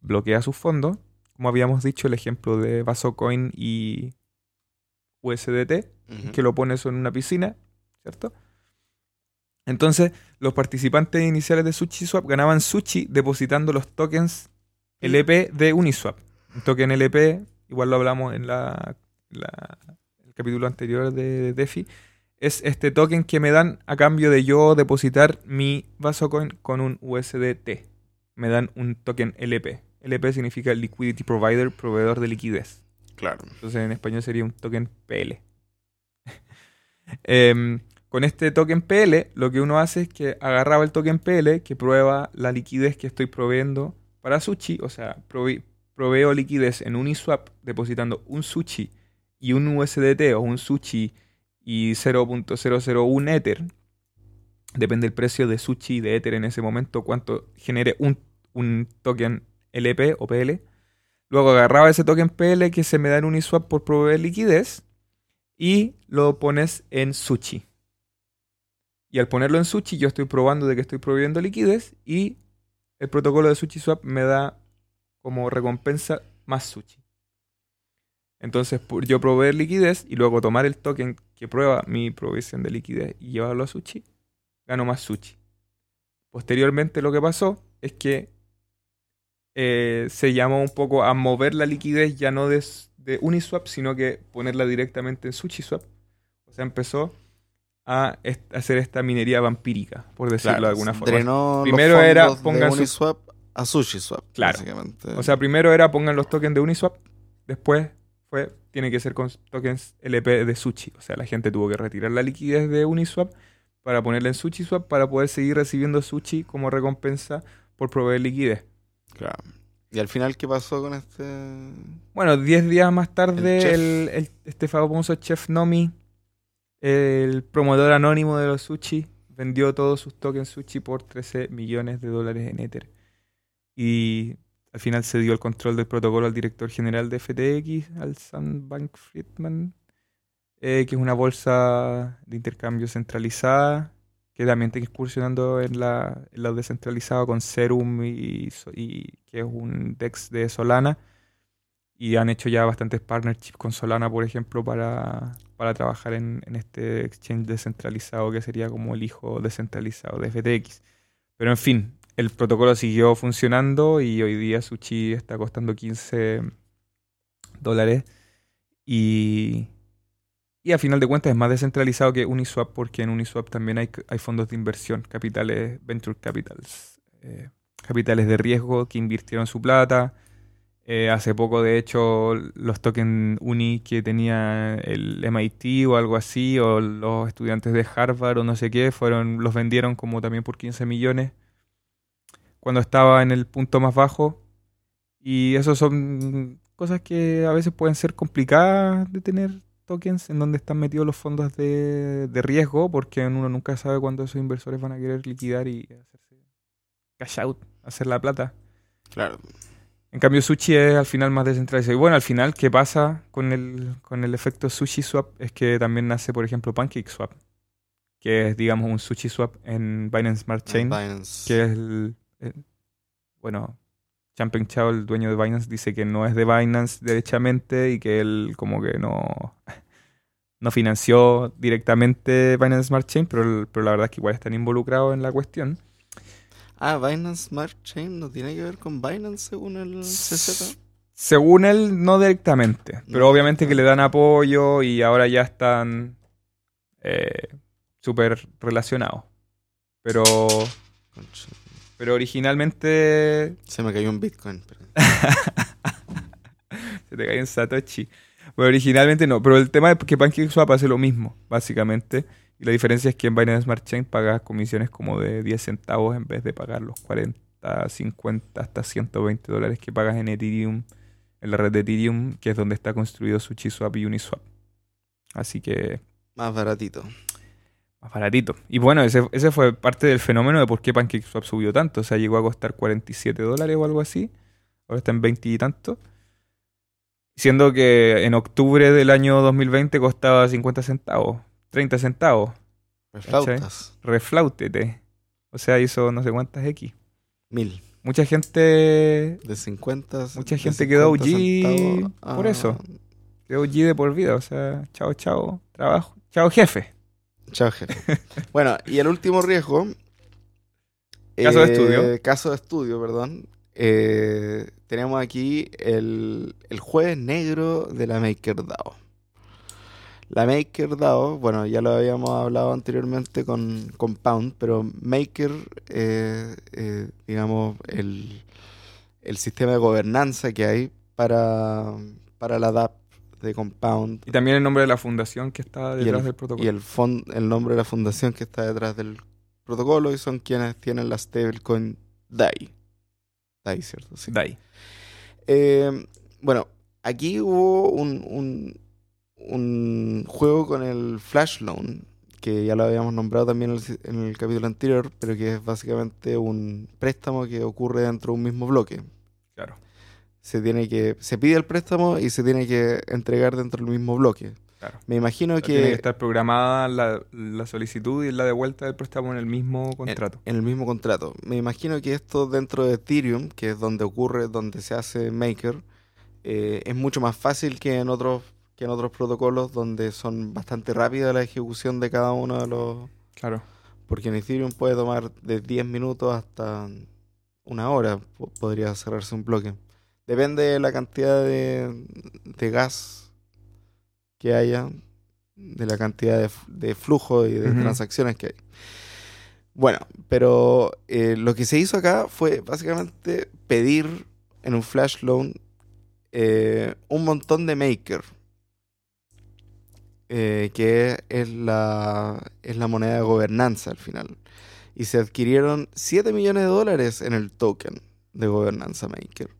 bloquea sus fondos, como habíamos dicho, el ejemplo de Vasocoin y USDT, que lo pones en una piscina, ¿cierto? Entonces, los participantes iniciales de SushiSwap ganaban sushi depositando los tokens LP de Uniswap. Un token LP, igual lo hablamos en la, la- el capítulo anterior de DeFi, es este token que me dan a cambio de yo depositar mi Vasocoin con un USDT. Me dan un token LP. LP significa Liquidity Provider, proveedor de liquidez. Claro. Entonces en español sería un token PL. Em, con este token PL, lo que uno hace es que agarraba el token PL que prueba la liquidez que estoy proveyendo para Sushi, o sea, prove- proveo liquidez en Uniswap depositando un Sushi y un USDT o un Sushi y 0.001 Ether. Depende del precio de Sushi y de Ether en ese momento, cuánto genere un, un token LP o PL. Luego agarraba ese token PL que se me da en Uniswap por proveer liquidez y lo pones en Sushi. Y al ponerlo en Sushi yo estoy probando de que estoy proveyendo liquidez y el protocolo de SushiSwap me da como recompensa más Sushi. Entonces, yo proveer liquidez y luego tomar el token que prueba mi provisión de liquidez y llevarlo a Sushi, gano más Sushi. Posteriormente lo que pasó es que eh, se llamó un poco a mover la liquidez ya no de, de Uniswap, sino que ponerla directamente en SushiSwap. O sea, empezó a est- hacer esta minería vampírica, por decirlo Claro, de alguna forma. Drenó Primero los era, de pongan su- Uniswap a SushiSwap. Claro. básicamente. O sea, primero era pongan los tokens de Uniswap, después fue tiene que ser con tokens LP de Sushi. O sea, la gente tuvo que retirar la liquidez de Uniswap para ponerla en SushiSwap para poder seguir recibiendo Sushi como recompensa por proveer liquidez. Claro. ¿Y al final qué pasó con este...? Bueno, 10 días más El tarde, chef. el, el- este famoso chef Nomi, el promotor anónimo de los sushi, vendió todos sus tokens sushi por 13 millones de dólares en Ether. Y al final se dio el control del protocolo al director general de FTX, al Sam Bank Friedman, eh, que es una bolsa de intercambio centralizada, que también está incursionando en la, en lo descentralizado con Serum y, y que es un DEX de Solana. Y han hecho ya bastantes partnerships con Solana, por ejemplo, para, para trabajar en, en este exchange descentralizado que sería como el hijo descentralizado de FTX. Pero en fin, el protocolo siguió funcionando y hoy día Sushi está costando 15 dólares. Y, y a final de cuentas es más descentralizado que Uniswap porque en Uniswap también hay, hay fondos de inversión, capitales, venture capitals, eh, capitales de riesgo que invirtieron su plata. Eh, hace poco, de hecho, los tokens Uni que tenía el MIT o algo así, o los estudiantes de Harvard o no sé qué, fueron, los vendieron como también por 15 millones cuando estaba en el punto más bajo. Y eso son cosas que a veces pueden ser complicadas de tener tokens en donde están metidos los fondos de, de riesgo, porque uno nunca sabe cuándo esos inversores van a querer liquidar y hacerse cash out, hacer la plata. Claro. En cambio, Sushi es al final más descentralizado. Y bueno, al final, ¿qué pasa con el, con el efecto Sushi Swap? Es que también nace, por ejemplo, Pancake Swap, que es, digamos, un Sushi Swap en Binance Smart Chain, Binance. que es el, el- bueno, Changpeng Chao, el dueño de Binance, dice que no es de Binance derechamente y que él como que no, no financió directamente Binance Smart Chain, pero, pero la verdad es que igual están involucrados en la cuestión. Ah, Binance Smart Chain no tiene que ver con Binance según el CZ. Según él, no directamente, pero No obviamente que le dan apoyo y ahora ya están eh, súper relacionados. Pero, Concha. pero originalmente Se me cayó un Bitcoin. pero- se te cae un Satoshi. Pero originalmente no, pero el tema es que PancakeSwap hace lo mismo, básicamente. Y la diferencia es que en Binance Smart Chain pagas comisiones como de 10 centavos en vez de pagar los 40, 50, hasta 120 dólares que pagas en Ethereum, en la red de Ethereum, que es donde está construido SushiSwap y Uniswap. Así que Más baratito. más baratito. Y bueno, ese, ese fue parte del fenómeno de por qué PancakeSwap subió tanto. O sea, llegó a costar 47 dólares o algo así. Ahora está en 20 y tanto. Siendo que en octubre del año 2020 costaba 50 centavos, 30 centavos. Flautas. Reflautete. O sea, hizo no sé cuántas X. Mil. Mucha gente De 50. Mucha gente quedó 50 OG centavos por eso. quedó G de por vida. O sea, chao, chao, trabajo. Chao, jefe. Chao, jefe. bueno, y el último riesgo. Caso de eh, estudio. Caso de estudio, perdón. Eh, tenemos aquí el, el jueves negro de la MakerDAO. La MakerDAO, bueno, ya lo habíamos hablado anteriormente con Compound, pero Maker, eh, eh, digamos, el, el sistema de gobernanza que hay para, para la DAP de Compound. Y también el nombre de la fundación que está detrás el- del protocolo. Y el, fon- el nombre de la fundación que está detrás del protocolo y son quienes tienen la stablecoin DAI. DAI, ¿cierto? Sí. DAI. Eh, bueno, aquí hubo un, un, un juego con el Flash Loan, que ya lo habíamos nombrado también en el, capítulo anterior, pero que es básicamente un préstamo que ocurre dentro de un mismo bloque. Claro. Se tiene que se pide el préstamo y se tiene que entregar dentro del mismo bloque. Claro. Me imagino O sea, Tiene que que estar programada la, la solicitud y la de vuelta del préstamo en el mismo contrato. en el mismo contrato. Me imagino que esto dentro de Ethereum, que es donde ocurre, donde se hace Maker, eh, es mucho más fácil que en otros que en otros protocolos donde son bastante rápida la ejecución de cada uno de los Claro. porque en Ethereum puede tomar de 10 minutos hasta una hora po- podría cerrarse un bloque. Depende de la cantidad de, de gas que haya, de la cantidad de, de flujo y de transacciones que hay. Bueno, pero eh, lo que se hizo acá fue básicamente pedir en un flash loan eh, un montón de maker. Eh, que es la, es la moneda de gobernanza al final. Y se adquirieron 7 millones de dólares en el token de gobernanza maker.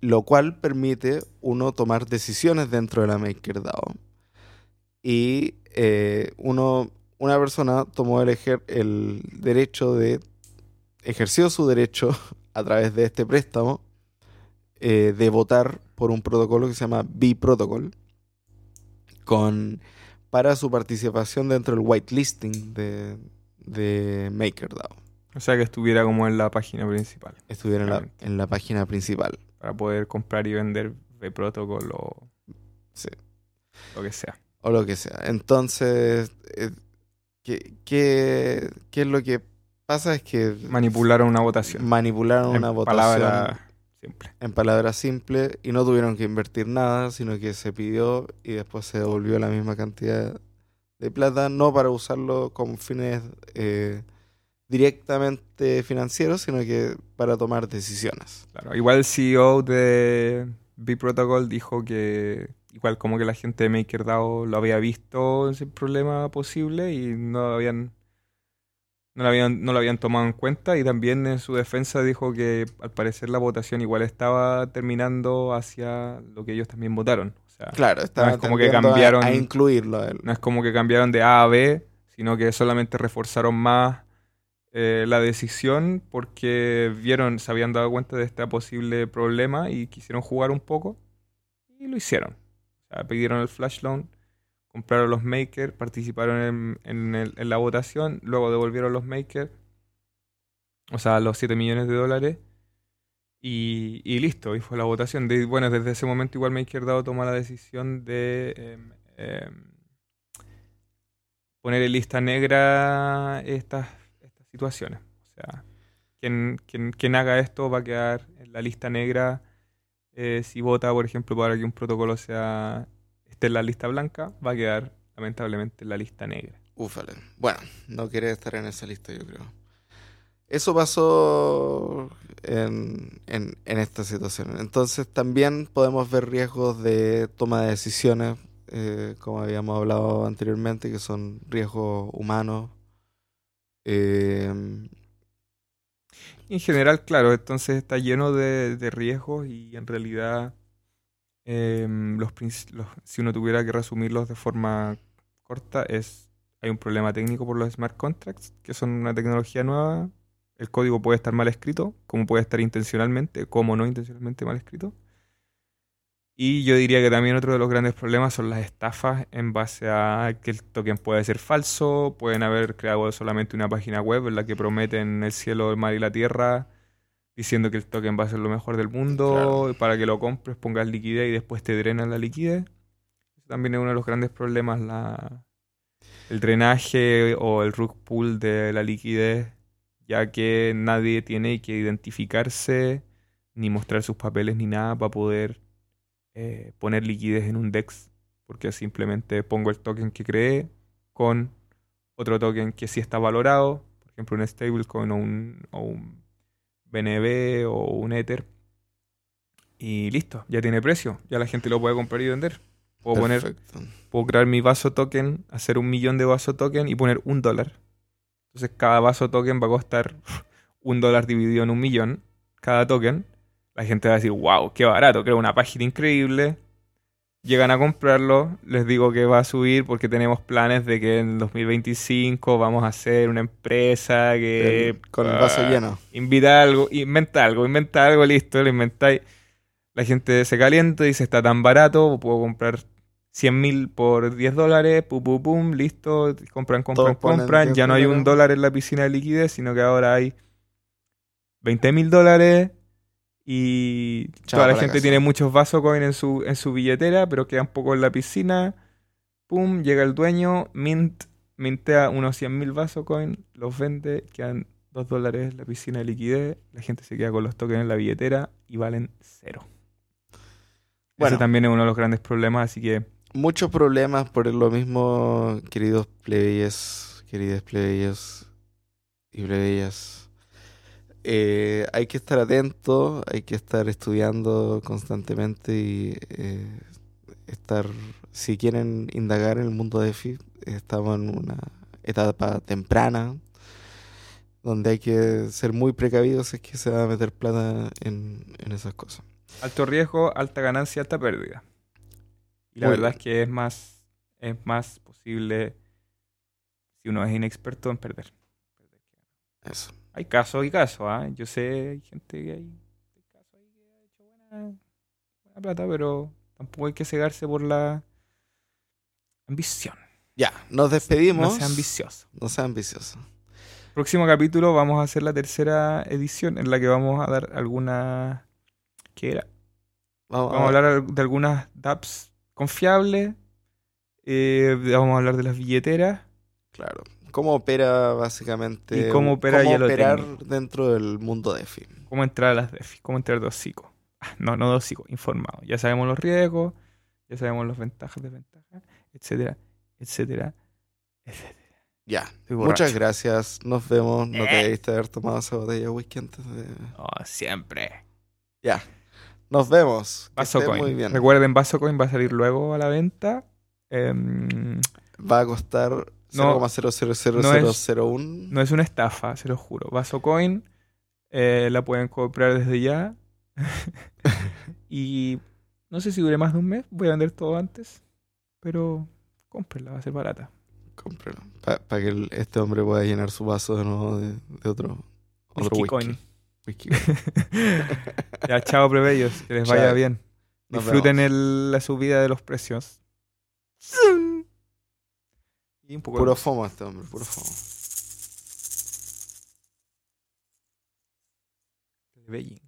Lo cual permite uno tomar decisiones dentro de la MakerDAO. Y eh, uno, una persona tomó el, ejer- el derecho de, ejerció su derecho a través de este préstamo eh, de votar por un protocolo que se llama B-Protocol con, para su participación dentro del whitelisting de, de MakerDAO. O sea que estuviera como en la página principal. Estuviera en la, Claramente. en la página principal. Para poder comprar y vender de protocolo o Sí. lo que sea. o lo que sea. Entonces, eh, ¿qué, qué, qué es lo que pasa? Es que Manipularon una votación. manipularon En una votación en palabras simples y no tuvieron que invertir nada, sino que se pidió y después se devolvió la misma cantidad de plata, no para usarlo con fines eh, directamente financieros, sino que para tomar decisiones. Claro. Igual el CEO de B-Protocol dijo que igual como que la gente de MakerDAO lo había visto sin problema posible y no habían no lo habían no lo habían tomado en cuenta y también en su defensa dijo que al parecer la votación igual estaba terminando hacia lo que ellos también votaron. O sea, Claro, estaba es como que a- cambiaron- a, incluirlo a no es como que cambiaron de A a B, sino que solamente reforzaron más eh, la decisión porque vieron, se habían dado cuenta de este posible problema y quisieron jugar un poco y lo hicieron. O sea, pidieron el flash loan, compraron los makers, participaron en, la votación, luego devolvieron los makers, o sea, los 7 millones de dólares. Y, listo, y fue la votación. De, bueno, desde ese momento igual MakerDAO toma la decisión de em, em, poner en lista negra estas, estas situaciones. O sea, quien, quien, quien haga esto va a quedar en la lista negra. eh, si vota, por ejemplo, para que un protocolo sea esté en la lista blanca, va a quedar lamentablemente en la lista negra. Ufale. Bueno, no quiere estar en esa lista, yo creo. Eso pasó en, en, en esta situación. Entonces también podemos ver riesgos de toma de decisiones, eh, como habíamos hablado anteriormente, que son riesgos humanos. Eh, en general, claro, entonces está lleno de, de riesgos y en realidad, em, los, si uno tuviera que resumirlos de forma corta, es hay un problema técnico por los smart contracts, que son una tecnología nueva. El código puede estar mal escrito, como puede estar intencionalmente, como no intencionalmente mal escrito. Y yo diría que también otro de los grandes problemas son las estafas en base a que el token puede ser falso, pueden haber creado solamente una página web en la que prometen el cielo, el mar y la tierra, diciendo que el token va a ser lo mejor del mundo, Claro. y para que lo compres pongas liquidez y después te drenan la liquidez. Eso también es uno de los grandes problemas, la, el drenaje o el rug pull de la liquidez, ya que nadie tiene que identificarse ni mostrar sus papeles ni nada para poder eh, poner liquidez en un DEX porque simplemente pongo el token que creé con otro token que sí está valorado, por ejemplo un stablecoin o un, o un BNB o un Ether. Y listo, ya tiene precio, ya la gente lo puede comprar y vender. Puedo poner, puedo crear mi vaso token, hacer un millón de vaso token y poner un dólar. Entonces cada vaso token va a costar un dólar dividido en un millón, cada token. La gente va a decir, wow, qué barato, creo una página increíble. Llegan a comprarlo, les digo que va a subir porque tenemos planes de que en 2025 vamos a hacer una empresa que... El- con el vaso ah, lleno. Invita algo, inventa algo, inventa algo, listo, lo inventáis. La gente se calienta y dice, está tan barato, puedo comprar 100 mil por 10 dólares, pum, pum, pum, listo, compran, compran, Todos compran. 10 Ya no hay un dólar en la piscina de liquidez, sino que ahora hay 20 mil dólares y Chao toda la gente casa. tiene muchos vasos coin en su, en su billetera, pero quedan poco en la piscina. Pum, llega el dueño, mint, mintea unos 100 mil vasos coin, los vende, quedan 2 dólares la piscina de liquidez, la gente se queda con los tokens en la billetera y valen cero. Bueno. Ese también es uno de los grandes problemas, así que Muchos problemas por lo mismo, queridos plebeyes, queridas plebeyos y plebeyas. Eh, hay que estar atento, hay que estar estudiando constantemente y eh, estar, si quieren indagar en el mundo de EFI, estamos en una etapa temprana donde hay que ser muy precavidos si es que se va a meter plata en, en esas cosas. alto riesgo, alta ganancia, alta pérdida. Y la Muy verdad bien. es que es más, es más posible si uno es inexperto en perder. Eso. Hay casos y casos, ¿ah? Yo sé, hay gente que hay, hay casos ahí que ha hecho buena, buena plata, pero tampoco hay que cegarse por la ambición. Ya, nos despedimos. No sea ambicioso. No sea ambicioso. Próximo capítulo vamos a hacer la tercera edición en la que vamos a dar alguna... ¿Qué era? Vamos, Vamos a hablar de algunas dApps confiables. eh, vamos a hablar de las billeteras. Claro. ¿Cómo opera básicamente? Y cómo opera cómo operar dentro del mundo de EFI. cómo entrar a las DeFi, cómo entrar dos psicos. Ah, no, no dos psicos, informados. Ya sabemos los riesgos, ya sabemos las ventajas, desventajas, etcétera, etcétera, etcétera. Ya. Muchas gracias. Nos vemos. No te Eh. debiste haber tomado esa botella de whisky antes de. Oh, siempre. Ya. Nos vemos. Que Vaso estén Coin. muy bien. Recuerden, Vaso Coin va a salir luego a la venta. Em, Va a costar No, 0,000001. no es una estafa, se lo juro. Vaso Coin eh, la pueden comprar desde ya. y no sé si dure más de un mes. Voy a vender todo antes. Pero cómprenla, va a ser barata. Cómprelo. Para que este hombre pueda llenar su vaso de nuevo de, otro, otro Whisky. Coin. Ya, chao, plebeyos. Que les vaya bien. Disfruten el- la subida de los precios. Y un poco Puro fomo este hombre, puro fomo. de Beijing.